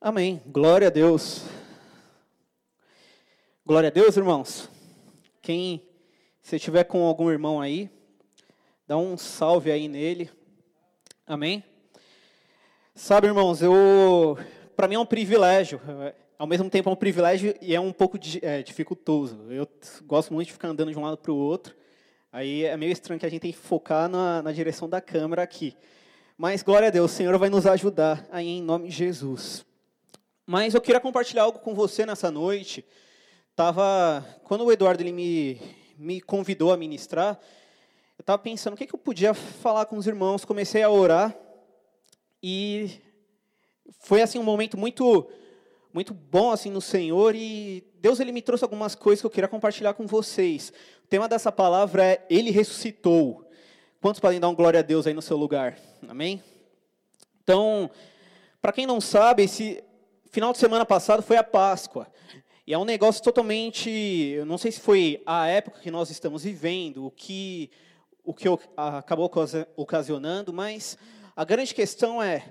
Amém. Glória a Deus. Glória a Deus, irmãos. Quem, se tiver com algum irmão aí, dá um salve aí nele. Amém. Sabe, irmãos, eu, para mim é um privilégio. Ao mesmo tempo é um privilégio e é um pouco é, dificultoso. Eu gosto muito de ficar andando de um lado para o outro. Aí é meio estranho que a gente tem que focar na, na direção da câmera aqui. Mas glória a Deus, o Senhor vai nos ajudar aí em nome de Jesus. Mas eu queria compartilhar algo com você nessa noite. Tava, quando o Eduardo ele me, me convidou a ministrar, eu estava pensando o que, que eu podia falar com os irmãos. Comecei a orar e foi assim um momento muito muito bom assim no Senhor e Deus ele me trouxe algumas coisas que eu queria compartilhar com vocês. O tema dessa palavra é Ele ressuscitou. Quantos podem dar um glória a Deus aí no seu lugar? Amém? Então, para quem não sabe, esse final de semana passado foi a Páscoa. E é um negócio totalmente, eu não sei se foi a época que nós estamos vivendo, o que o que acabou ocasionando, mas a grande questão é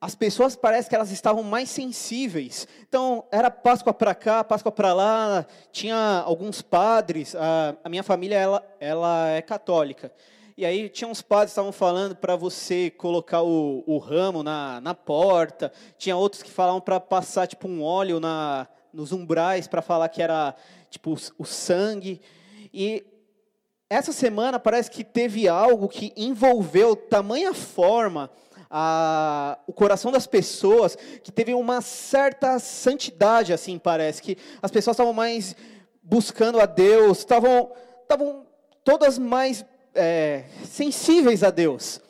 as pessoas parece que elas estavam mais sensíveis. Então, era Páscoa para cá, Páscoa para lá, tinha alguns padres, a, a minha família ela, ela é católica. E aí tinha uns padres que estavam falando para você colocar o, o ramo na, na porta. Tinha outros que falavam para passar tipo um óleo na, nos umbrais para falar que era tipo o, o sangue. E essa semana parece que teve algo que envolveu tamanha forma a, o coração das pessoas que teve uma certa santidade, assim parece que as pessoas estavam mais buscando a Deus, estavam estavam todas mais é, sensíveis a Deus.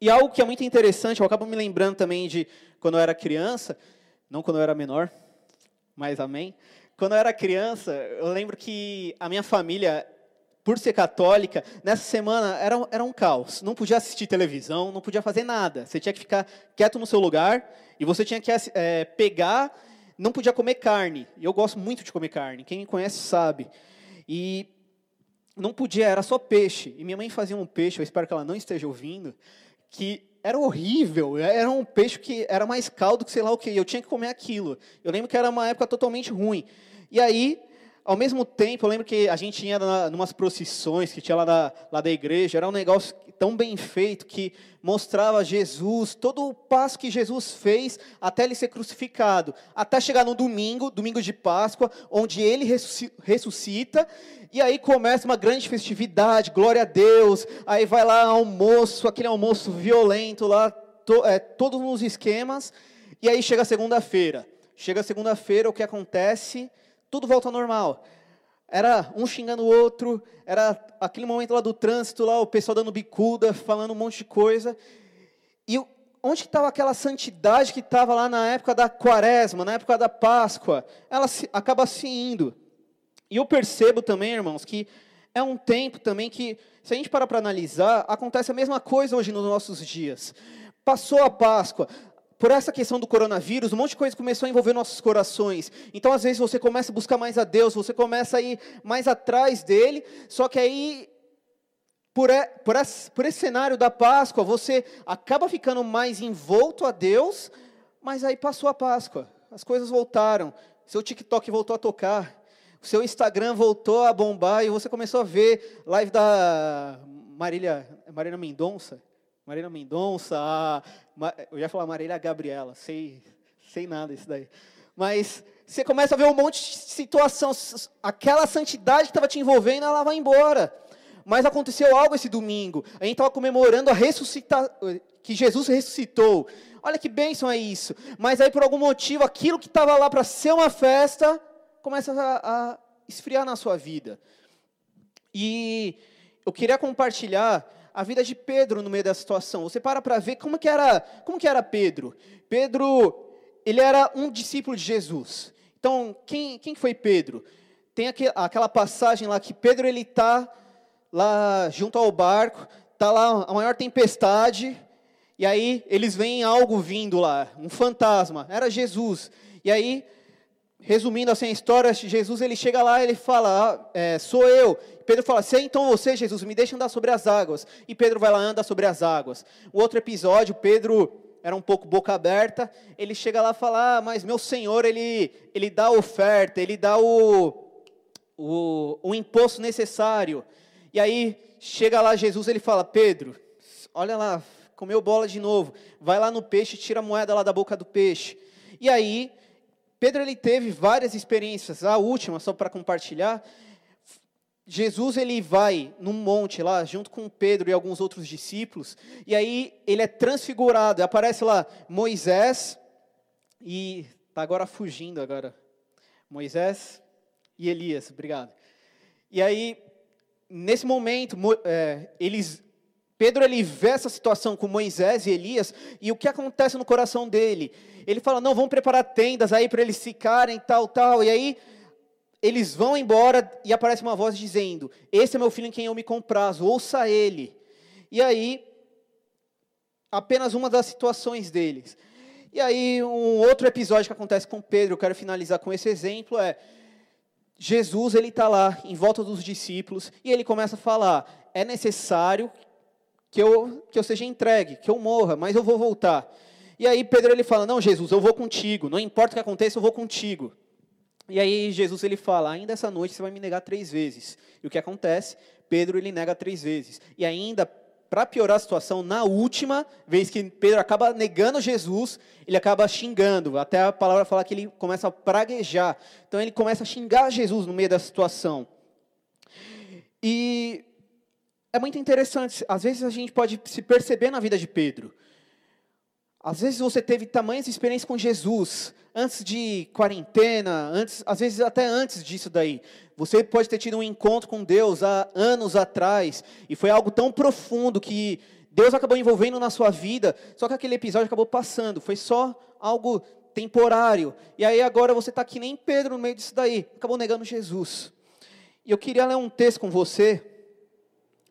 E algo que é muito interessante, eu acabo me lembrando também de quando eu era criança, não quando eu era menor, mas amém. Quando eu era criança, eu lembro que a minha família, por ser católica, nessa semana era, era um caos. Não podia assistir televisão, não podia fazer nada. Você tinha que ficar quieto no seu lugar e você tinha que é, pegar, não podia comer carne. E eu gosto muito de comer carne, quem me conhece sabe. E não podia, era só peixe. E minha mãe fazia um peixe, eu espero que ela não esteja ouvindo, que era horrível. Era um peixe que era mais caldo que sei lá o que. Eu tinha que comer aquilo. Eu lembro que era uma época totalmente ruim. E aí, ao mesmo tempo, eu lembro que a gente ia em umas procissões que tinha lá da, lá da igreja. Era um negócio tão bem feito que mostrava Jesus, todo o passo que Jesus fez até ele ser crucificado, até chegar no domingo, domingo de Páscoa, onde ele ressuscita, e aí começa uma grande festividade, glória a Deus, aí vai lá almoço, aquele almoço violento lá, to, é, todos nos esquemas, e aí chega segunda-feira. Chega segunda-feira, o que acontece? Tudo volta ao normal era um xingando o outro, era aquele momento lá do trânsito, lá o pessoal dando bicuda, falando um monte de coisa. E onde estava aquela santidade que estava lá na época da quaresma, na época da Páscoa? Ela se, acaba se indo. E eu percebo também, irmãos, que é um tempo também que, se a gente parar para analisar, acontece a mesma coisa hoje nos nossos dias. Passou a Páscoa, por essa questão do coronavírus, um monte de coisa começou a envolver nossos corações. Então, às vezes, você começa a buscar mais a Deus, você começa a ir mais atrás dele, só que aí, por, por, esse, por esse cenário da Páscoa, você acaba ficando mais envolto a Deus, mas aí passou a Páscoa, as coisas voltaram, seu TikTok voltou a tocar, o seu Instagram voltou a bombar e você começou a ver live da Marília, Marília Mendonça, Marília Mendonça, eu ia falar Marília Gabriela, sei, sei nada isso daí. Mas você começa a ver um monte de situação, aquela santidade que estava te envolvendo, ela vai embora. Mas aconteceu algo esse domingo. A gente estava comemorando a ressuscitação, que Jesus ressuscitou. Olha que bênção é isso. Mas aí, por algum motivo, aquilo que estava lá para ser uma festa, começa a, a esfriar na sua vida. E eu queria compartilhar a vida de Pedro no meio da situação. Você para para ver como que era, como que era Pedro. Pedro, ele era um discípulo de Jesus. Então, quem, quem foi Pedro? Tem aquela passagem lá que Pedro ele está lá junto ao barco, está lá a maior tempestade, e aí eles veem algo vindo lá, um fantasma. Era Jesus. E aí resumindo assim a história, Jesus ele chega lá, ele fala, ah, é, sou eu. Pedro fala, se é então você, Jesus, me deixa andar sobre as águas. E Pedro vai lá anda sobre as águas. O outro episódio, Pedro era um pouco boca aberta, ele chega lá e fala: ah, mas meu senhor, ele, ele dá a oferta, ele dá o, o, o imposto necessário. E aí chega lá Jesus, ele fala: Pedro, olha lá, comeu bola de novo, vai lá no peixe, tira a moeda lá da boca do peixe. E aí, Pedro ele teve várias experiências, a última, só para compartilhar, Jesus ele vai num monte lá, junto com Pedro e alguns outros discípulos, e aí ele é transfigurado, aparece lá Moisés e tá agora fugindo agora. Moisés e Elias, obrigado. E aí nesse momento é, eles Pedro ele vê essa situação com Moisés e Elias e o que acontece no coração dele? Ele fala: "Não, vamos preparar tendas aí para eles ficarem tal, tal". E aí eles vão embora e aparece uma voz dizendo: Esse é meu filho em quem eu me comprazo, ouça ele. E aí, apenas uma das situações deles. E aí, um outro episódio que acontece com Pedro, eu quero finalizar com esse exemplo, é Jesus, ele está lá, em volta dos discípulos, e ele começa a falar, é necessário que eu, que eu seja entregue, que eu morra, mas eu vou voltar. E aí Pedro, ele fala, não, Jesus, eu vou contigo, não importa o que aconteça, eu vou contigo. E aí Jesus ele fala: ainda essa noite você vai me negar três vezes. E o que acontece? Pedro ele nega três vezes. E ainda para piorar a situação, na última vez que Pedro acaba negando Jesus, ele acaba xingando. Até a palavra fala que ele começa a praguejar. Então ele começa a xingar Jesus no meio da situação. E é muito interessante. Às vezes a gente pode se perceber na vida de Pedro. Às vezes você teve tamanhas experiências com Jesus, antes de quarentena, antes, às vezes até antes disso daí. Você pode ter tido um encontro com Deus há anos atrás, e foi algo tão profundo que Deus acabou envolvendo na sua vida, só que aquele episódio acabou passando, foi só algo temporário. E aí agora você está que nem Pedro no meio disso daí, acabou negando Jesus. E eu queria ler um texto com você,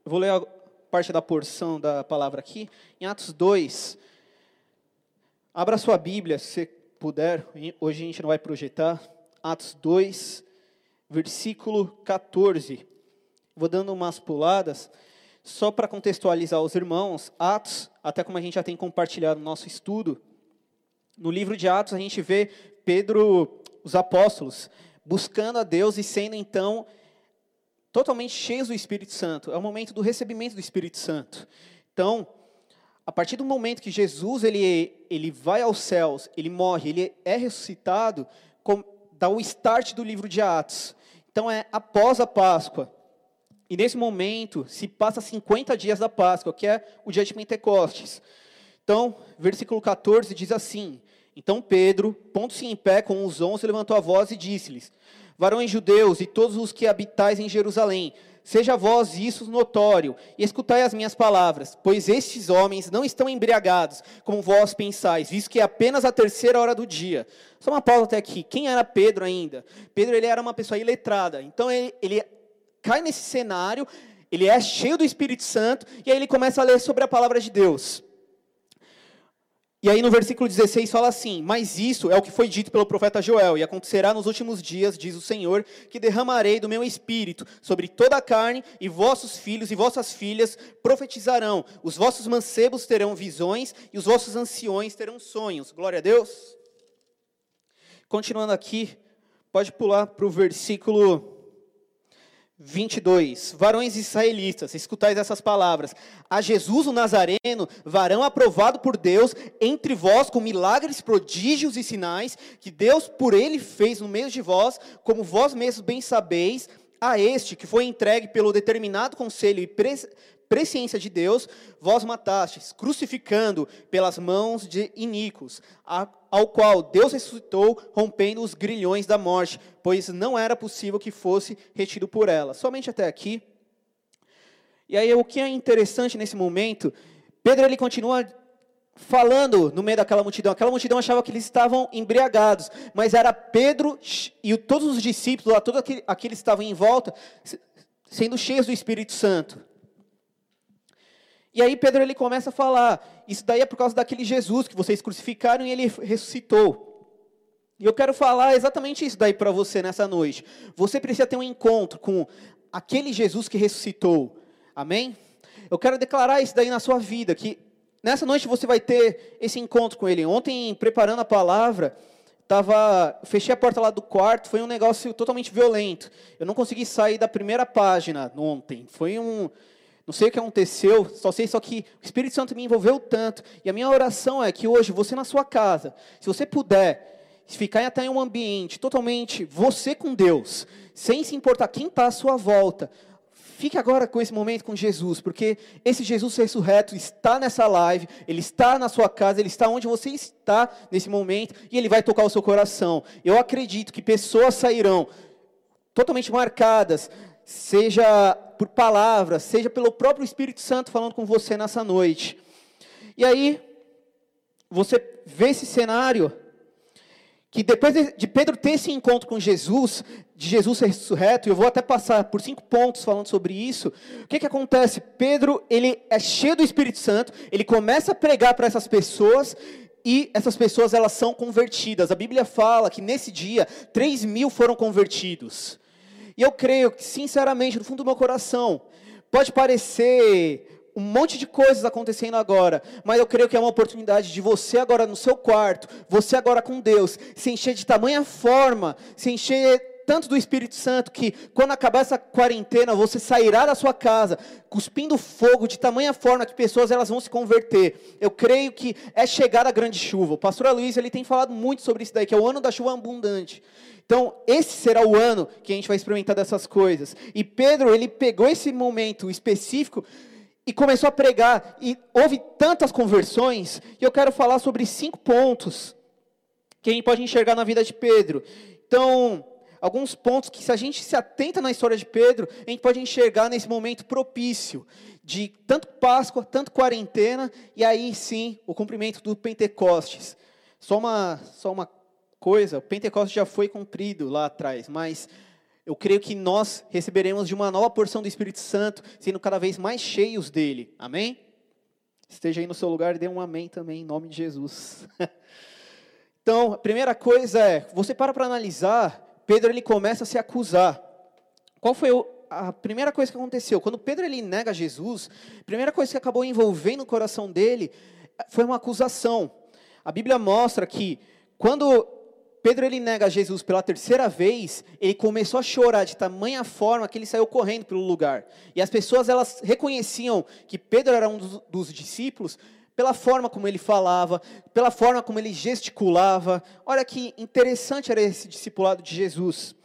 eu vou ler a parte da porção da palavra aqui, em Atos 2, Abra sua Bíblia, se puder. Hoje a gente não vai projetar. Atos 2, versículo 14. Vou dando umas puladas, só para contextualizar os irmãos. Atos, até como a gente já tem compartilhado no nosso estudo, no livro de Atos a gente vê Pedro, os apóstolos, buscando a Deus e sendo então totalmente cheios do Espírito Santo. É o momento do recebimento do Espírito Santo. Então, a partir do momento que Jesus ele, ele vai aos céus, ele morre, ele é ressuscitado, com, dá o start do livro de Atos. Então é após a Páscoa. E nesse momento se passa 50 dias da Páscoa, que é o dia de Pentecostes. Então, versículo 14 diz assim: Então Pedro, pondo-se em pé com os onze, levantou a voz e disse-lhes: Varões judeus e todos os que habitais em Jerusalém, Seja vós isso notório, e escutai as minhas palavras, pois estes homens não estão embriagados, como vós pensais, visto que é apenas a terceira hora do dia. Só uma pausa até aqui. Quem era Pedro ainda? Pedro ele era uma pessoa iletrada. Então ele, ele cai nesse cenário, ele é cheio do Espírito Santo, e aí ele começa a ler sobre a palavra de Deus. E aí no versículo 16 fala assim: Mas isso é o que foi dito pelo profeta Joel, e acontecerá nos últimos dias, diz o Senhor, que derramarei do meu espírito sobre toda a carne, e vossos filhos e vossas filhas profetizarão, os vossos mancebos terão visões, e os vossos anciões terão sonhos. Glória a Deus. Continuando aqui, pode pular para o versículo 22. Varões israelitas, escutais essas palavras. A Jesus o Nazareno, varão aprovado por Deus entre vós com milagres, prodígios e sinais que Deus por ele fez no meio de vós, como vós mesmos bem sabeis, a este que foi entregue pelo determinado conselho e presciência de Deus, vós matastes, crucificando pelas mãos de iníquos, ao qual Deus ressuscitou, rompendo os grilhões da morte, pois não era possível que fosse retido por ela. Somente até aqui. E aí o que é interessante nesse momento, Pedro ele continua falando no meio daquela multidão. Aquela multidão achava que eles estavam embriagados, mas era Pedro e todos os discípulos, todos aqueles que estavam em volta, sendo cheios do Espírito Santo. E aí Pedro ele começa a falar, isso daí é por causa daquele Jesus que vocês crucificaram e ele ressuscitou. E eu quero falar exatamente isso daí para você nessa noite. Você precisa ter um encontro com aquele Jesus que ressuscitou. Amém? Eu quero declarar isso daí na sua vida, que nessa noite você vai ter esse encontro com Ele. Ontem, preparando a palavra, tava, fechei a porta lá do quarto, foi um negócio totalmente violento. Eu não consegui sair da primeira página ontem. Foi um, não sei o que aconteceu, só sei só que o Espírito Santo me envolveu tanto. E a minha oração é que hoje você na sua casa, se você puder ficar até em um ambiente totalmente você com Deus, sem se importar quem está à sua volta, Fique agora com esse momento com Jesus, porque esse Jesus ressurreto está nessa live, ele está na sua casa, ele está onde você está nesse momento e ele vai tocar o seu coração. Eu acredito que pessoas sairão totalmente marcadas, seja por palavras, seja pelo próprio Espírito Santo falando com você nessa noite. E aí, você vê esse cenário que depois de Pedro ter esse encontro com Jesus, de Jesus ressurreto, e eu vou até passar por cinco pontos falando sobre isso, o que, que acontece? Pedro, ele é cheio do Espírito Santo, ele começa a pregar para essas pessoas, e essas pessoas, elas são convertidas. A Bíblia fala que nesse dia, 3 mil foram convertidos. E eu creio que, sinceramente, no fundo do meu coração, pode parecer um monte de coisas acontecendo agora, mas eu creio que é uma oportunidade de você agora no seu quarto, você agora com Deus, se encher de tamanha forma, se encher tanto do Espírito Santo que quando acabar essa quarentena você sairá da sua casa cuspindo fogo de tamanha forma que pessoas elas vão se converter. Eu creio que é chegar a grande chuva. O pastor Luiz ele tem falado muito sobre isso daí, que é o ano da chuva abundante. Então, esse será o ano que a gente vai experimentar dessas coisas. E Pedro, ele pegou esse momento específico e começou a pregar, e houve tantas conversões, e eu quero falar sobre cinco pontos que a gente pode enxergar na vida de Pedro. Então, alguns pontos que, se a gente se atenta na história de Pedro, a gente pode enxergar nesse momento propício de tanto Páscoa, tanto quarentena, e aí sim o cumprimento do Pentecostes. Só uma, só uma coisa: o Pentecostes já foi cumprido lá atrás, mas eu creio que nós receberemos de uma nova porção do Espírito Santo, sendo cada vez mais cheios dele. Amém? Esteja aí no seu lugar e dê um amém também, em nome de Jesus. então, a primeira coisa é, você para para analisar, Pedro ele começa a se acusar. Qual foi a primeira coisa que aconteceu? Quando Pedro ele nega Jesus, a primeira coisa que acabou envolvendo o coração dele foi uma acusação. A Bíblia mostra que quando Pedro ele nega Jesus pela terceira vez, ele começou a chorar de tamanha forma que ele saiu correndo pelo lugar. E as pessoas elas reconheciam que Pedro era um dos, dos discípulos pela forma como ele falava, pela forma como ele gesticulava. Olha que interessante era esse discipulado de Jesus.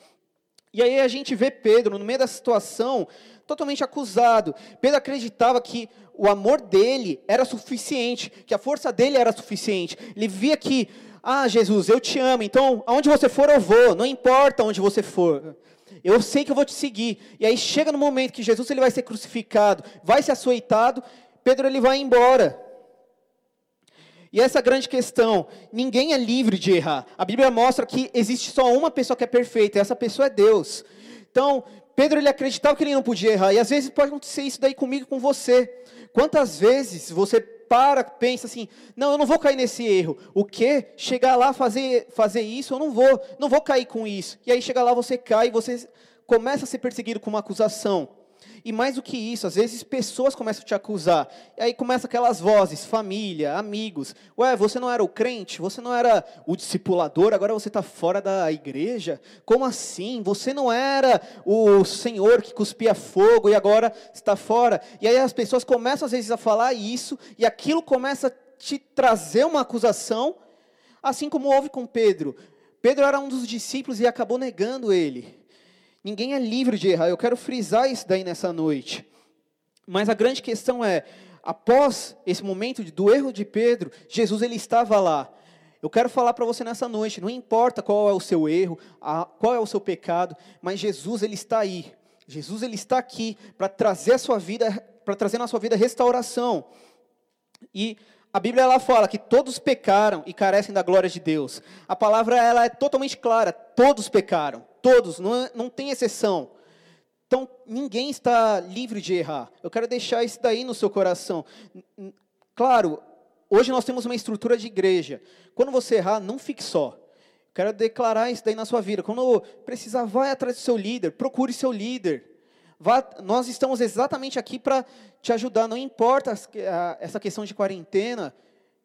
E aí a gente vê Pedro no meio da situação totalmente acusado. Pedro acreditava que o amor dele era suficiente, que a força dele era suficiente. Ele via que ah, Jesus, eu te amo, então aonde você for eu vou, não importa onde você for. Eu sei que eu vou te seguir. E aí chega no momento que Jesus ele vai ser crucificado, vai ser açoitado, Pedro ele vai embora. E essa grande questão, ninguém é livre de errar. A Bíblia mostra que existe só uma pessoa que é perfeita, e essa pessoa é Deus. Então, Pedro ele acreditava que ele não podia errar, e às vezes pode acontecer isso daí comigo com você. Quantas vezes você para, pensa assim, não, eu não vou cair nesse erro. O que? Chegar lá, fazer, fazer isso, eu não vou, não vou cair com isso. E aí chega lá, você cai, você começa a ser perseguido com uma acusação. E mais do que isso, às vezes pessoas começam a te acusar. E aí começam aquelas vozes, família, amigos. Ué, você não era o crente? Você não era o discipulador? Agora você está fora da igreja? Como assim? Você não era o Senhor que cuspia fogo e agora está fora? E aí as pessoas começam às vezes a falar isso e aquilo começa a te trazer uma acusação, assim como houve com Pedro. Pedro era um dos discípulos e acabou negando ele. Ninguém é livre de errar. Eu quero frisar isso daí nessa noite. Mas a grande questão é, após esse momento do erro de Pedro, Jesus ele estava lá. Eu quero falar para você nessa noite, não importa qual é o seu erro, qual é o seu pecado, mas Jesus ele está aí. Jesus ele está aqui para trazer a sua vida, para trazer na sua vida restauração. E a Bíblia ela fala que todos pecaram e carecem da glória de Deus. A palavra ela é totalmente clara, todos pecaram todos, não, é, não tem exceção. Então, ninguém está livre de errar. Eu quero deixar isso daí no seu coração. Claro, hoje nós temos uma estrutura de igreja. Quando você errar, não fique só. Quero declarar isso daí na sua vida. Quando precisar, vai atrás do seu líder, procure seu líder. Vá, nós estamos exatamente aqui para te ajudar. Não importa essa questão de quarentena,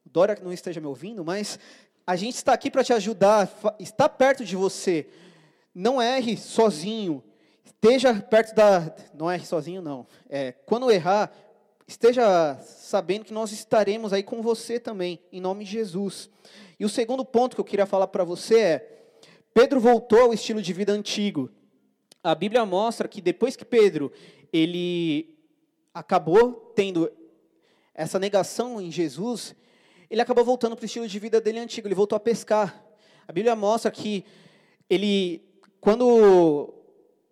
Dora não esteja me ouvindo, mas a gente está aqui para te ajudar, está perto de você. Não erre sozinho. Esteja perto da. Não erre sozinho, não. É, quando errar, esteja sabendo que nós estaremos aí com você também, em nome de Jesus. E o segundo ponto que eu queria falar para você é: Pedro voltou ao estilo de vida antigo. A Bíblia mostra que depois que Pedro ele acabou tendo essa negação em Jesus, ele acabou voltando para o estilo de vida dele antigo, ele voltou a pescar. A Bíblia mostra que ele, quando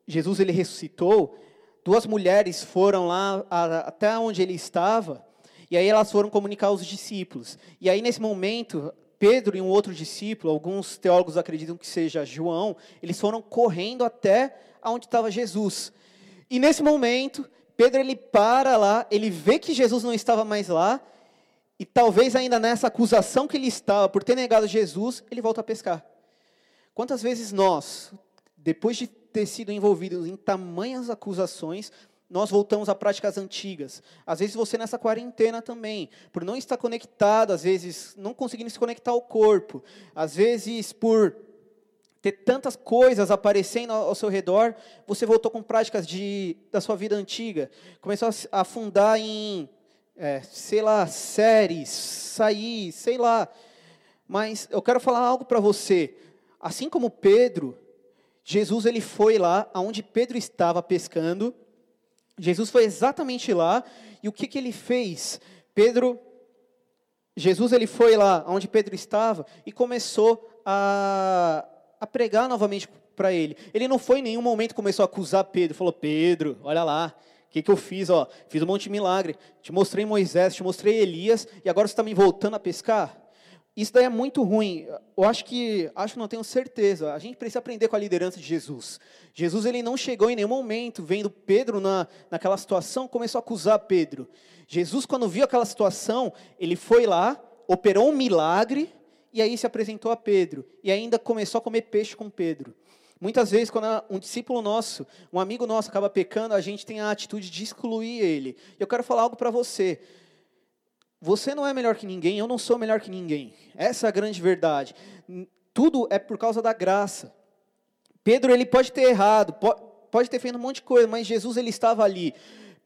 Jesus ele ressuscitou, duas mulheres foram lá até onde ele estava, e aí elas foram comunicar aos discípulos. E aí nesse momento, Pedro e um outro discípulo, alguns teólogos acreditam que seja João, eles foram correndo até onde estava Jesus. E nesse momento, Pedro ele para lá, ele vê que Jesus não estava mais lá, e talvez ainda nessa acusação que ele estava por ter negado Jesus, ele volta a pescar. Quantas vezes nós, depois de ter sido envolvidos em tamanhas acusações, nós voltamos a práticas antigas. Às vezes você nessa quarentena também, por não estar conectado, às vezes não conseguindo se conectar ao corpo, às vezes por ter tantas coisas aparecendo ao seu redor, você voltou com práticas de, da sua vida antiga, começou a afundar em, é, sei lá, séries, sair, sei lá. Mas eu quero falar algo para você. Assim como Pedro, Jesus ele foi lá aonde Pedro estava pescando, Jesus foi exatamente lá, e o que, que ele fez? Pedro, Jesus ele foi lá onde Pedro estava e começou a, a pregar novamente para ele. Ele não foi em nenhum momento começou a acusar Pedro, falou: Pedro, olha lá, o que, que eu fiz? Ó, fiz um monte de milagre, te mostrei Moisés, te mostrei Elias, e agora você está me voltando a pescar? Isso daí é muito ruim. Eu acho que, acho não tenho certeza. A gente precisa aprender com a liderança de Jesus. Jesus ele não chegou em nenhum momento vendo Pedro na, naquela situação, começou a acusar Pedro. Jesus, quando viu aquela situação, ele foi lá, operou um milagre e aí se apresentou a Pedro e ainda começou a comer peixe com Pedro. Muitas vezes, quando um discípulo nosso, um amigo nosso acaba pecando, a gente tem a atitude de excluir ele. Eu quero falar algo para você. Você não é melhor que ninguém, eu não sou melhor que ninguém. Essa é a grande verdade. Tudo é por causa da graça. Pedro, ele pode ter errado, pode ter feito um monte de coisa, mas Jesus, ele estava ali.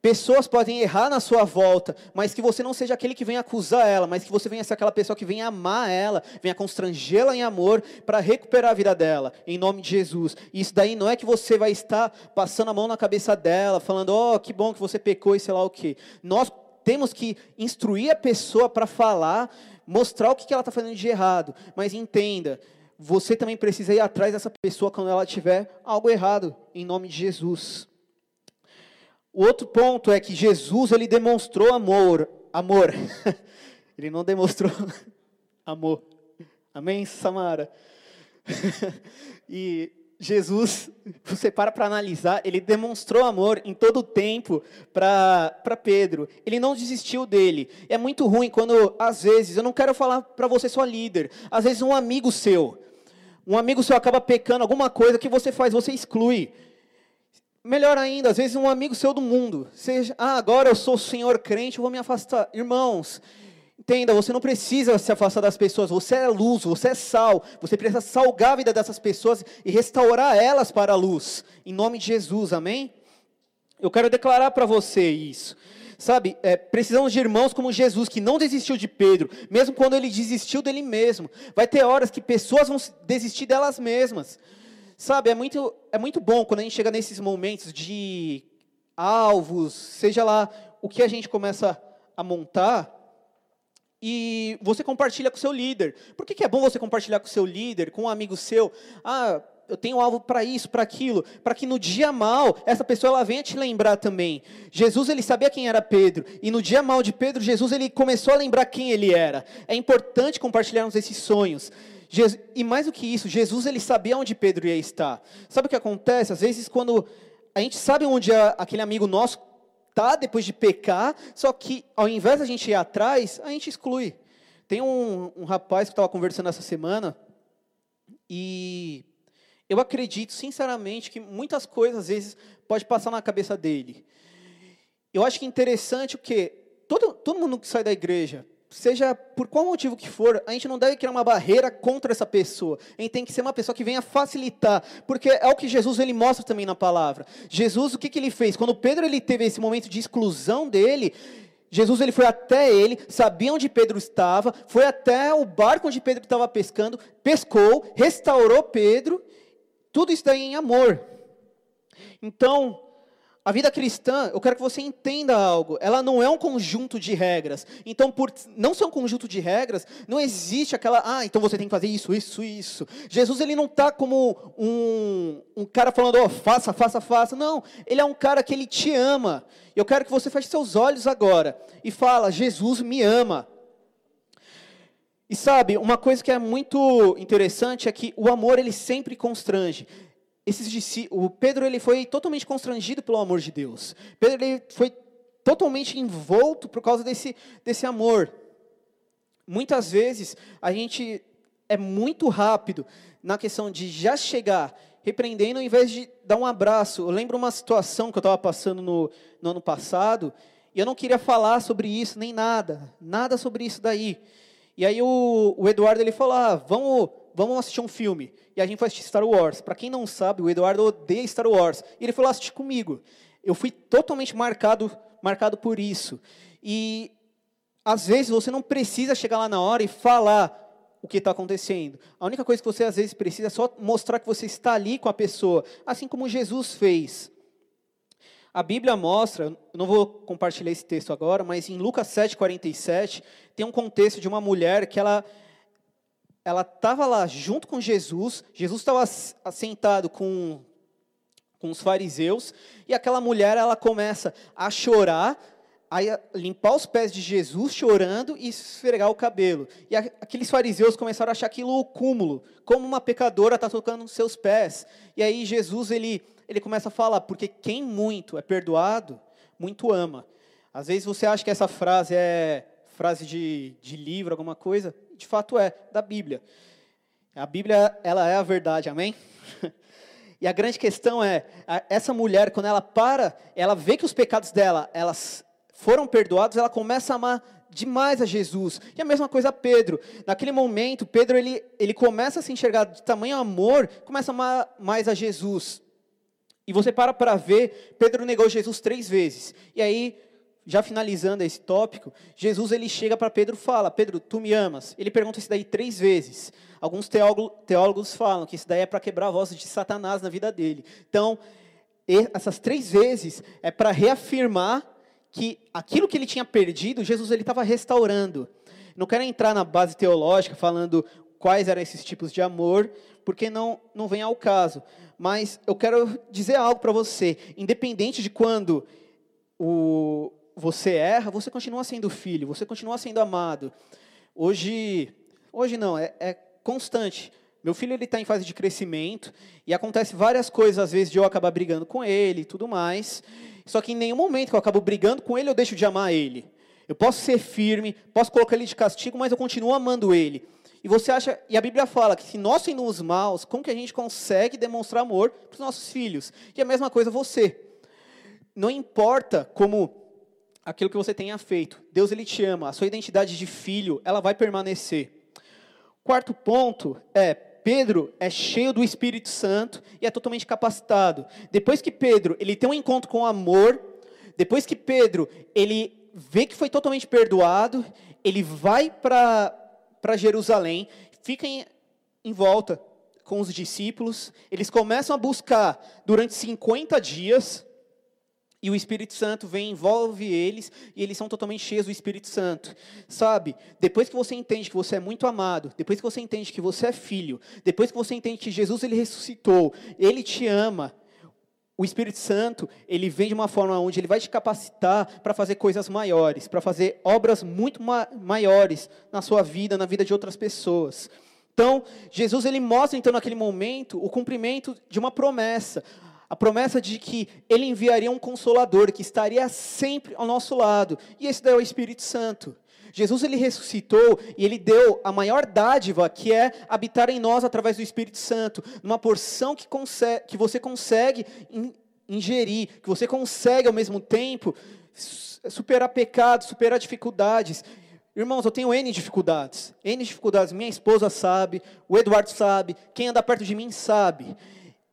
Pessoas podem errar na sua volta, mas que você não seja aquele que vem acusar ela, mas que você venha ser aquela pessoa que vem amar ela, venha constrangê-la em amor para recuperar a vida dela, em nome de Jesus. Isso daí não é que você vai estar passando a mão na cabeça dela, falando, oh, que bom que você pecou e sei lá o quê. Nós temos que instruir a pessoa para falar, mostrar o que ela está fazendo de errado. Mas entenda, você também precisa ir atrás dessa pessoa quando ela tiver algo errado, em nome de Jesus. O outro ponto é que Jesus ele demonstrou amor, amor. ele não demonstrou amor. Amém, Samara. e Jesus, você para para analisar, ele demonstrou amor em todo o tempo para Pedro. Ele não desistiu dele. É muito ruim quando, às vezes, eu não quero falar para você só líder, às vezes um amigo seu, um amigo seu acaba pecando alguma coisa que você faz, você exclui. Melhor ainda, às vezes um amigo seu do mundo, seja, ah, agora eu sou senhor crente, eu vou me afastar. Irmãos, Entenda, você não precisa se afastar das pessoas, você é luz, você é sal, você precisa salgar a vida dessas pessoas e restaurar elas para a luz, em nome de Jesus, amém? Eu quero declarar para você isso. Sabe, é, precisamos de irmãos como Jesus, que não desistiu de Pedro, mesmo quando ele desistiu dele mesmo. Vai ter horas que pessoas vão desistir delas mesmas. Sabe, é muito, é muito bom quando a gente chega nesses momentos de alvos, seja lá o que a gente começa a montar, e você compartilha com o seu líder. Por que, que é bom você compartilhar com o seu líder, com um amigo seu? Ah, eu tenho alvo para isso, para aquilo, para que no dia mal essa pessoa ela venha te lembrar também. Jesus ele sabia quem era Pedro e no dia mal de Pedro Jesus ele começou a lembrar quem ele era. É importante compartilharmos esses sonhos. Jesus, e mais do que isso, Jesus ele sabia onde Pedro ia estar. Sabe o que acontece? Às vezes quando a gente sabe onde aquele amigo nosso tá depois de pecar, só que ao invés da gente ir atrás, a gente exclui. Tem um, um rapaz que estava conversando essa semana e Eu acredito, sinceramente, que muitas coisas, às vezes, pode passar na cabeça dele. Eu acho que é interessante o quê? Todo, todo mundo que sai da igreja, seja por qual motivo que for, a gente não deve criar uma barreira contra essa pessoa. A gente tem que ser uma pessoa que venha facilitar, porque é o que Jesus ele mostra também na palavra. Jesus, o que, que ele fez? Quando Pedro ele teve esse momento de exclusão dele, Jesus ele foi até ele, sabia onde Pedro estava, foi até o barco onde Pedro estava pescando, pescou, restaurou Pedro, tudo isso daí em amor. Então, a vida cristã, eu quero que você entenda algo, ela não é um conjunto de regras. Então, por não ser um conjunto de regras, não existe aquela, ah, então você tem que fazer isso, isso, isso. Jesus, ele não está como um, um cara falando, oh, faça, faça, faça. Não, ele é um cara que ele te ama. Eu quero que você feche seus olhos agora e fala, Jesus me ama. E sabe, uma coisa que é muito interessante é que o amor, ele sempre constrange esses o Pedro ele foi totalmente constrangido pelo amor de Deus. Pedro ele foi totalmente envolto por causa desse, desse amor. Muitas vezes a gente é muito rápido na questão de já chegar repreendendo ao invés de dar um abraço. Eu lembro uma situação que eu estava passando no, no ano passado e eu não queria falar sobre isso nem nada, nada sobre isso daí. E aí o, o Eduardo ele falou: ah, vamos vamos assistir um filme. E a gente foi assistir Star Wars. Para quem não sabe, o Eduardo odeia Star Wars. E ele foi lá assistir comigo. Eu fui totalmente marcado, marcado por isso. E às vezes você não precisa chegar lá na hora e falar o que está acontecendo. A única coisa que você às vezes precisa é só mostrar que você está ali com a pessoa, assim como Jesus fez. A Bíblia mostra, não vou compartilhar esse texto agora, mas em Lucas 7,47, tem um contexto de uma mulher que ela ela estava lá junto com Jesus, Jesus estava sentado com, com os fariseus, e aquela mulher ela começa a chorar, a limpar os pés de Jesus chorando e esfregar o cabelo. E aqueles fariseus começaram a achar aquilo o cúmulo, como uma pecadora está tocando seus pés. E aí Jesus ele, ele começa a falar, porque quem muito é perdoado, muito ama. Às vezes você acha que essa frase é frase de, de livro, alguma coisa, de fato é, da Bíblia. A Bíblia, ela é a verdade, amém? E a grande questão é, essa mulher, quando ela para, ela vê que os pecados dela, elas foram perdoados, ela começa a amar demais a Jesus. E a mesma coisa a Pedro. Naquele momento, Pedro, ele, ele começa a se enxergar de tamanho amor, começa a amar mais a Jesus. E você para para ver, Pedro negou Jesus três vezes. E aí, já finalizando esse tópico, Jesus ele chega para Pedro e fala: Pedro, tu me amas? Ele pergunta isso daí três vezes. Alguns teólogos falam que isso daí é para quebrar a voz de Satanás na vida dele. Então, essas três vezes é para reafirmar que aquilo que ele tinha perdido, Jesus ele estava restaurando. Não quero entrar na base teológica falando quais eram esses tipos de amor, porque não, não vem ao caso. Mas eu quero dizer algo para você. Independente de quando o, você erra, você continua sendo filho, você continua sendo amado. Hoje, hoje não, é, é constante. Meu filho ele está em fase de crescimento e acontece várias coisas às vezes de eu acabar brigando com ele e tudo mais. Só que em nenhum momento que eu acabo brigando com ele eu deixo de amar ele. Eu posso ser firme, posso colocar ele de castigo, mas eu continuo amando ele. E você acha, e a Bíblia fala que se nós sendo os maus, como que a gente consegue demonstrar amor para os nossos filhos? E a mesma coisa você. Não importa como aquilo que você tenha feito. Deus ele te ama, a sua identidade de filho, ela vai permanecer. Quarto ponto é Pedro é cheio do Espírito Santo e é totalmente capacitado. Depois que Pedro ele tem um encontro com amor, depois que Pedro ele vê que foi totalmente perdoado, ele vai para para Jerusalém, fica em, em volta com os discípulos, eles começam a buscar durante 50 dias e o Espírito Santo vem, envolve eles, e eles são totalmente cheios do Espírito Santo. Sabe? Depois que você entende que você é muito amado, depois que você entende que você é filho, depois que você entende que Jesus ele ressuscitou, ele te ama, o Espírito Santo, ele vem de uma forma onde ele vai te capacitar para fazer coisas maiores, para fazer obras muito ma maiores na sua vida, na vida de outras pessoas. Então, Jesus ele mostra então naquele momento o cumprimento de uma promessa a promessa de que ele enviaria um consolador que estaria sempre ao nosso lado. E esse daí é o Espírito Santo. Jesus ele ressuscitou e ele deu a maior dádiva que é habitar em nós através do Espírito Santo, numa porção que, consegue, que você consegue ingerir, que você consegue ao mesmo tempo superar pecados, superar dificuldades. Irmãos, eu tenho N dificuldades, N dificuldades. Minha esposa sabe, o Eduardo sabe, quem anda perto de mim sabe.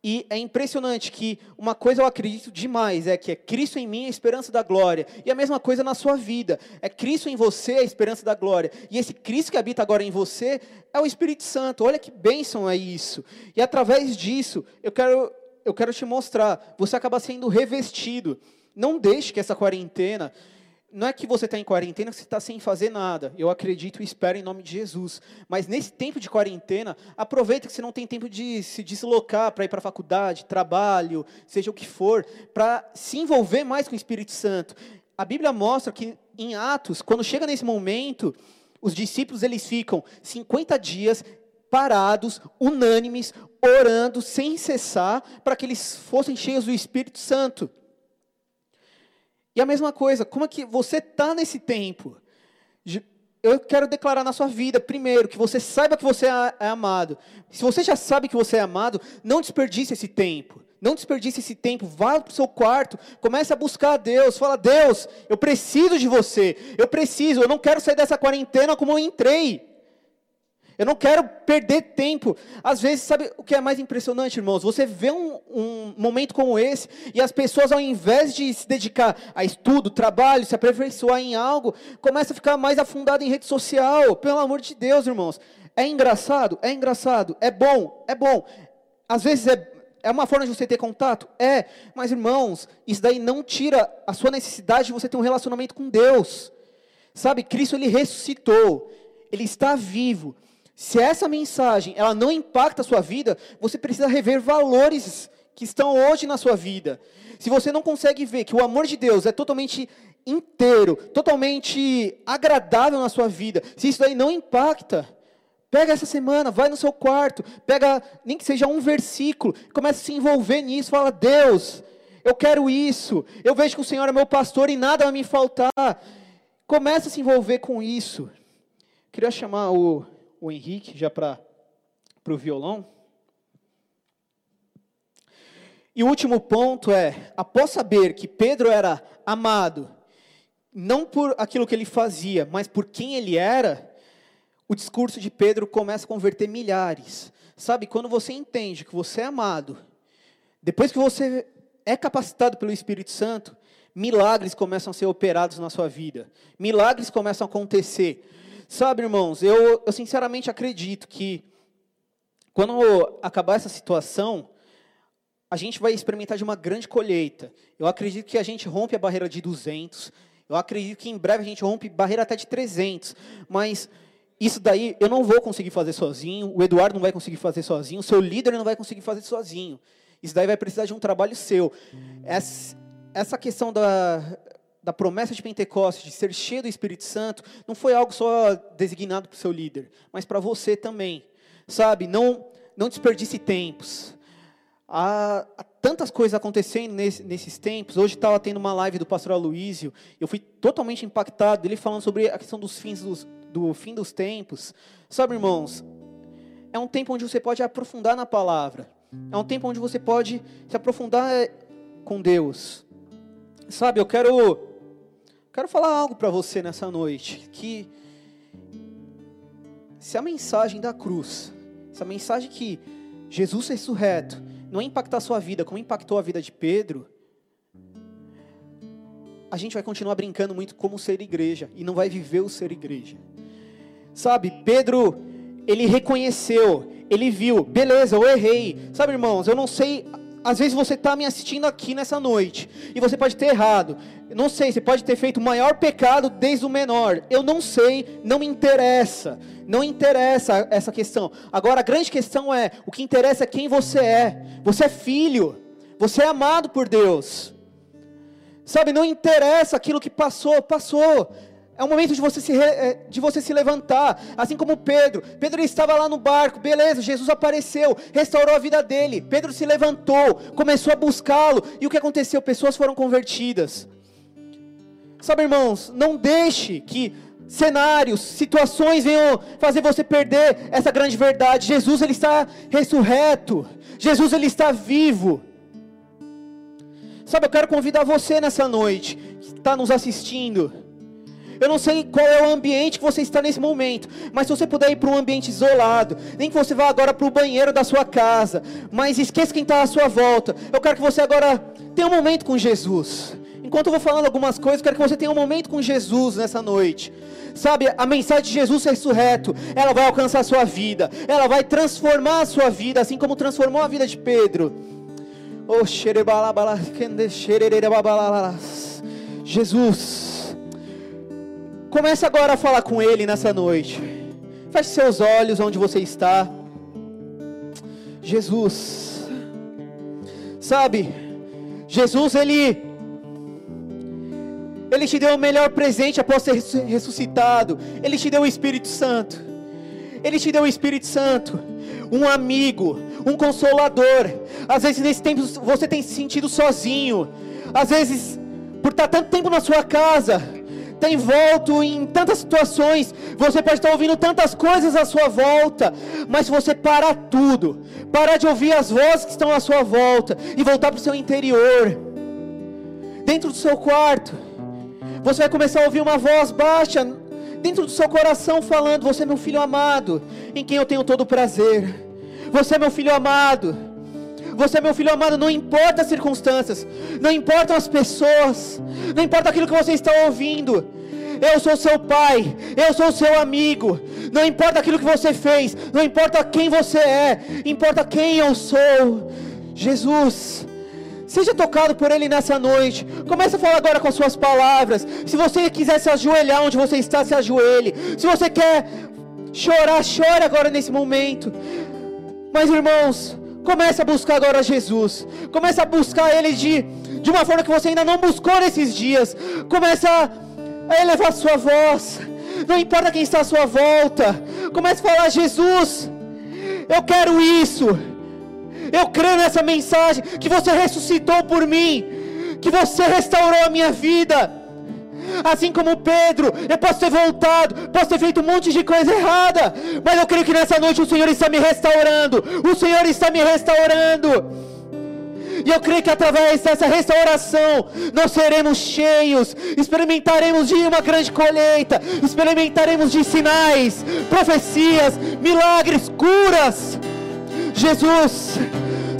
E é impressionante que uma coisa eu acredito demais é que é Cristo em mim a esperança da glória. E a mesma coisa na sua vida. É Cristo em você a esperança da glória. E esse Cristo que habita agora em você é o Espírito Santo. Olha que bênção é isso. E através disso, eu quero, eu quero te mostrar. Você acaba sendo revestido. Não deixe que essa quarentena não é que você está em quarentena que você está sem fazer nada. Eu acredito e espero em nome de Jesus. Mas nesse tempo de quarentena, aproveita que você não tem tempo de se deslocar para ir para a faculdade, trabalho, seja o que for, para se envolver mais com o Espírito Santo. A Bíblia mostra que em Atos, quando chega nesse momento, os discípulos eles ficam 50 dias parados, unânimes, orando sem cessar, para que eles fossem cheios do Espírito Santo. E a mesma coisa, como é que você está nesse tempo? Eu quero declarar na sua vida, primeiro, que você saiba que você é, é amado. Se você já sabe que você é amado, não desperdice esse tempo. Não desperdice esse tempo, vá para o seu quarto, comece a buscar a Deus, fala, Deus, eu preciso de você, eu preciso, eu não quero sair dessa quarentena como eu entrei. Eu não quero perder tempo. Às vezes, sabe o que é mais impressionante, irmãos? Você vê um, um, momento como esse e as pessoas, ao invés de se dedicar a estudo, trabalho, se aperfeiçoar em algo, começam a ficar mais afundado em rede social. Pelo amor de Deus, irmãos. É engraçado? É engraçado. É bom? É bom. Às vezes é, é uma forma de você ter contato? É. Mas, irmãos, isso daí não tira a sua necessidade de você ter um relacionamento com Deus. Sabe, Cristo ele ressuscitou. Ele está vivo. Se essa mensagem ela não impacta a sua vida, você precisa rever valores que estão hoje na sua vida. Se você não consegue ver que o amor de Deus é totalmente inteiro, totalmente agradável na sua vida, se isso daí não impacta, pega essa semana, vai no seu quarto, pega nem que seja um versículo, começa a se envolver nisso, fala: "Deus, eu quero isso. Eu vejo que o Senhor é meu pastor e nada vai me faltar." Começa a se envolver com isso. Queria chamar o o Henrique já para o violão. E o último ponto é: após saber que Pedro era amado, não por aquilo que ele fazia, mas por quem ele era, o discurso de Pedro começa a converter milhares. Sabe, quando você entende que você é amado, depois que você é capacitado pelo Espírito Santo, milagres começam a ser operados na sua vida, milagres começam a acontecer. Sabe, irmãos, eu, eu sinceramente acredito que quando acabar essa situação, a gente vai experimentar de uma grande colheita. Eu acredito que a gente rompe a barreira de 200. Eu acredito que em breve a gente rompe barreira até de 300. Mas isso daí eu não vou conseguir fazer sozinho. O Eduardo não vai conseguir fazer sozinho. O seu líder não vai conseguir fazer sozinho. Isso daí vai precisar de um trabalho seu. Essa, essa questão da, da promessa de Pentecostes, de ser cheio do Espírito Santo, não foi algo só designado para o seu líder, mas para você também. Sabe, não, não desperdice tempos. Há, há tantas coisas acontecendo nesse, nesses tempos. Hoje estava tendo uma live do pastor Aloísio, eu fui totalmente impactado, ele falando sobre a questão dos fins dos, do fim dos tempos. Sabe, irmãos, é um tempo onde você pode aprofundar na palavra. É um tempo onde você pode se aprofundar eh, com Deus. Sabe, eu quero Quero falar algo para você nessa noite, que se a mensagem da cruz, se a mensagem que Jesus ressurreto não impactar a sua vida como impactou a vida de Pedro, a gente vai continuar brincando muito como ser igreja e não vai viver o ser igreja. Sabe, Pedro, ele reconheceu, ele viu, beleza, eu errei. Sabe, irmãos, eu não sei às vezes você está me assistindo aqui nessa noite e você pode ter errado. não sei, você pode ter feito o maior pecado desde o menor. Eu não sei, não me interessa. Não interessa essa questão. Agora a grande questão é: o que interessa é quem você é. Você é filho. Você é amado por Deus. Sabe, não interessa aquilo que passou, passou. É o momento de você, se, é, de você se levantar, assim como Pedro. Pedro estava lá no barco, beleza, Jesus apareceu, restaurou a vida dele. Pedro se levantou, começou a buscá-lo, e o que aconteceu? Pessoas foram convertidas. Sabe, irmãos, não deixe que cenários, situações venham fazer você perder essa grande verdade. Jesus ele está ressurreto. Jesus ele está vivo. Sabe, eu quero convidar você nessa noite que está nos assistindo. Eu não sei qual é o ambiente que você está nesse momento, mas se você puder ir para um ambiente isolado, nem que você vá agora para o banheiro da sua casa, mas esqueça quem está à sua volta. Eu quero que você agora tenha um momento com Jesus. Enquanto eu vou falando algumas coisas, quero que você tenha um momento com Jesus nessa noite. Sabe, a mensagem de Jesus ressurreto, ela vai alcançar a sua vida, ela vai transformar a sua vida, assim como transformou a vida de Pedro. Oh, Jesus, comece agora a falar com Ele nessa noite. Feche seus olhos onde você está. Jesus, sabe, Jesus, Ele ele te deu o melhor presente após ser ressuscitado. Ele te deu o Espírito Santo. Ele te deu o Espírito Santo, um amigo, um consolador. Às vezes nesse tempo você tem se sentido sozinho. Às vezes, por estar tanto tempo na sua casa, tem volto em tantas situações, você pode estar ouvindo tantas coisas à sua volta, mas se você parar tudo, parar de ouvir as vozes que estão à sua volta e voltar para o seu interior, dentro do seu quarto, você vai começar a ouvir uma voz baixa dentro do seu coração falando: Você é meu filho amado, em quem eu tenho todo o prazer. Você é meu filho amado. Você é meu filho amado, não importa as circunstâncias, não importam as pessoas, não importa aquilo que você está ouvindo. Eu sou seu pai, eu sou seu amigo. Não importa aquilo que você fez, não importa quem você é, importa quem eu sou. Jesus, Seja tocado por Ele nessa noite. Comece a falar agora com as suas palavras. Se você quiser se ajoelhar onde você está, se ajoelhe. Se você quer chorar, chore agora nesse momento. Mas irmãos, comece a buscar agora Jesus. Comece a buscar Ele de, de uma forma que você ainda não buscou nesses dias. Comece a, a elevar sua voz. Não importa quem está à sua volta. Comece a falar: Jesus, eu quero isso. Eu creio nessa mensagem que você ressuscitou por mim, que você restaurou a minha vida. Assim como Pedro, eu posso ter voltado, posso ter feito um monte de coisa errada, mas eu creio que nessa noite o Senhor está me restaurando. O Senhor está me restaurando. E eu creio que através dessa restauração nós seremos cheios, experimentaremos de uma grande colheita, experimentaremos de sinais, profecias, milagres, curas. Jesus,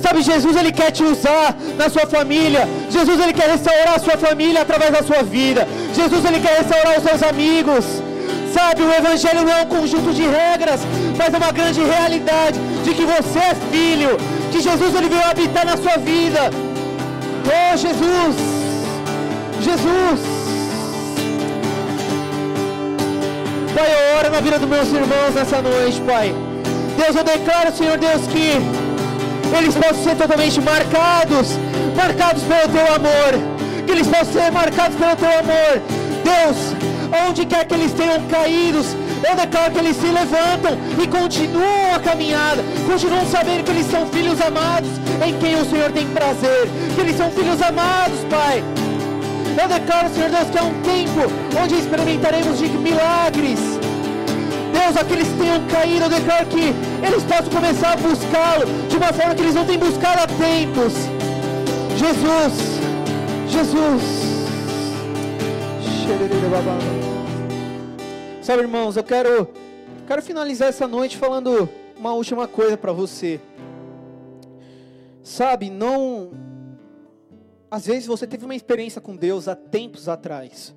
sabe, Jesus ele quer te usar na sua família. Jesus ele quer restaurar a sua família através da sua vida. Jesus ele quer restaurar os seus amigos. Sabe, o evangelho não é um conjunto de regras, mas é uma grande realidade de que você é filho, que Jesus ele veio habitar na sua vida. Oh, Jesus! Jesus! Pai, eu oro na vida dos meus irmãos nessa noite, Pai. Deus, eu declaro, Senhor Deus, que eles possam ser totalmente marcados, marcados pelo teu amor, que eles possam ser marcados pelo teu amor. Deus, onde quer que eles tenham caído, eu declaro que eles se levantam e continuam a caminhada, continuam sabendo que eles são filhos amados, em quem o Senhor tem prazer, que eles são filhos amados, Pai. Eu declaro, Senhor Deus, que é um tempo onde experimentaremos de milagres, Deus, aqueles que tenham caído, eu declaro que eles possam começar a buscá-lo de uma forma que eles não têm buscado há tempos. Jesus, Jesus. Sabe, irmãos, eu quero, quero finalizar essa noite falando uma última coisa para você. Sabe, não. Às vezes você teve uma experiência com Deus há tempos atrás.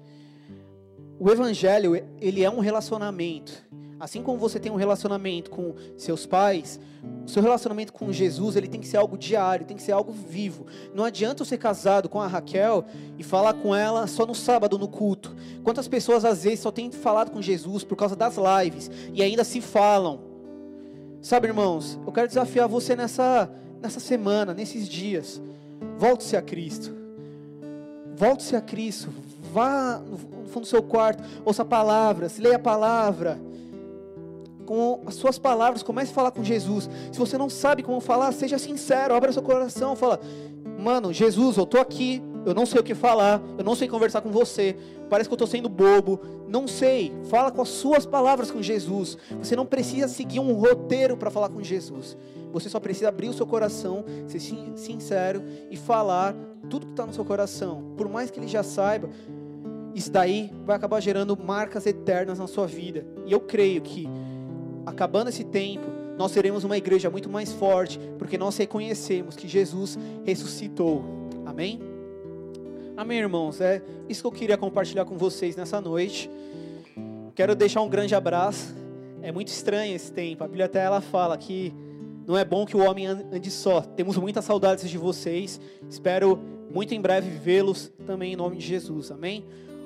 O Evangelho, ele é um relacionamento. Assim como você tem um relacionamento com seus pais, o seu relacionamento com Jesus, ele tem que ser algo diário, tem que ser algo vivo. Não adianta ser casado com a Raquel e falar com ela só no sábado no culto. Quantas pessoas às vezes só têm falado com Jesus por causa das lives e ainda se falam. Sabe, irmãos, eu quero desafiar você nessa nessa semana, nesses dias. Volte-se a Cristo. Volte-se a Cristo. Vá no fundo do seu quarto, ouça palavras, leia a palavra com as suas palavras, comece a falar com Jesus. Se você não sabe como falar, seja sincero, abra seu coração, fala: "Mano, Jesus, eu tô aqui, eu não sei o que falar, eu não sei conversar com você, parece que eu estou sendo bobo, não sei. Fala com as suas palavras com Jesus. Você não precisa seguir um roteiro para falar com Jesus. Você só precisa abrir o seu coração, ser sincero e falar tudo que está no seu coração. Por mais que ele já saiba, isso daí vai acabar gerando marcas eternas na sua vida. E eu creio que, acabando esse tempo, nós seremos uma igreja muito mais forte, porque nós reconhecemos que Jesus ressuscitou. Amém? Amém, irmãos? É isso que eu queria compartilhar com vocês nessa noite. Quero deixar um grande abraço. É muito estranho esse tempo. A Bíblia até ela fala que não é bom que o homem ande só. Temos muitas saudades de vocês. Espero muito em breve vê-los também em nome de Jesus. Amém?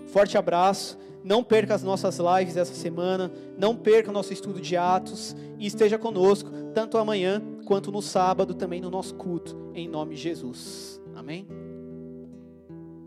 Forte abraço. Não perca as nossas lives essa semana. Não perca o nosso estudo de Atos. E esteja conosco, tanto amanhã quanto no sábado, também no nosso culto. Em nome de Jesus. Amém?